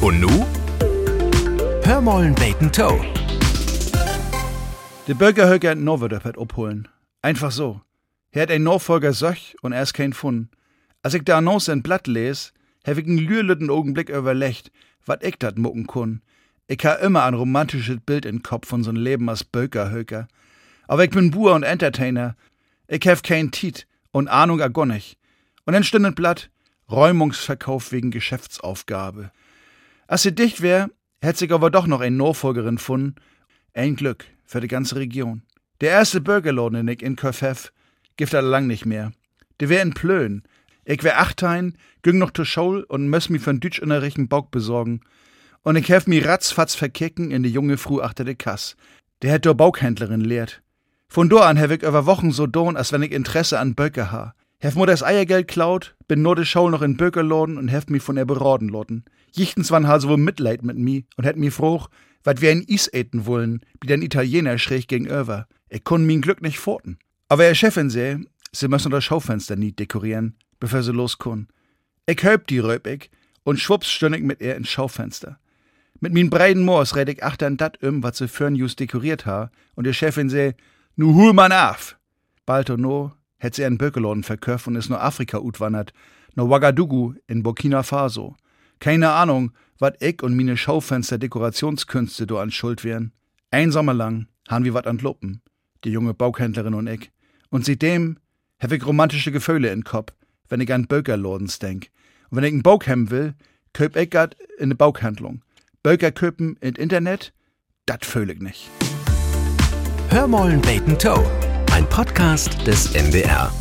Und nu? Hörmollen Bacon Toe. De Bürger höger Norwedöppert abholen. Einfach so. Er hat ein Nachfolger söch und er ist kein Fun. Als ich da Annonce in Blatt les, hab ich einen lührlütten Augenblick überlegt, wat ich dat mucken kun. Ich ha immer ein romantisches Bild in Kopf von so'n Leben als Bökerhöker. Aber ich bin Buhr und Entertainer. Ich hab kein Tit und Ahnung a nicht. Und dann stündet Blatt, Räumungsverkauf wegen Geschäftsaufgabe. Als sie dicht wär, hätt sich aber doch noch ein Nachfolgerin gefunden. Ein Glück für die ganze Region. Der erste ich in Köfef, gibt er lang nicht mehr. Der wär in Plön. Ich wär achtein, ging noch zur Schule und möss mi von Deutsch innerrichten Bock besorgen. Und ich hef mi ratzfatz verkicken in die junge Früh achter de Kass. Der hätt der Baughändlerin lehrt. Von do an hef ich über Wochen so don, als wenn ich Interesse an Böcker ha. Hef mir das Eiergeld klaut, bin nur de Schau noch in Böckerladen und hef mi von er beraten loten. Jichtens wann ha so Mitleid mit mi und hätt mi froh, wat wir ein Is eten wollen, wie den Italiener schräg gegenüber. Ich konn min Glück nicht forten. Aber ihr Chefin seh, sie müssen das Schaufenster nie dekorieren, bevor sie loskun. Ich höb die Röpig und schwupps stünn ich mit ihr ins Schaufenster. Mit min breiten Moors red ich achtern dat um, wat sie für'n just dekoriert ha, und ihr Chefin seh, nu hul man af. Bald und no hätt sie einen Böckeloden verköpft und ist nur Afrika utwandert, nur Ouagadougou in Burkina Faso. Keine Ahnung, wat ich und mine Schaufenster-Dekorationskünste do an Schuld wären. Ein Sommer lang han wir wat an Luppen, die junge Baughändlerin und ich. Und seitdem hab ich romantische Gefühle in Kopf, wenn ich an Böckerlodens denk. Und wenn ich einen Bauch will, köp ich grad in ne Bauchhandlung. Böker köpen in Internet, dat fühl ich nicht. Hörmollen Bacon Toe. Ein Podcast des MDR.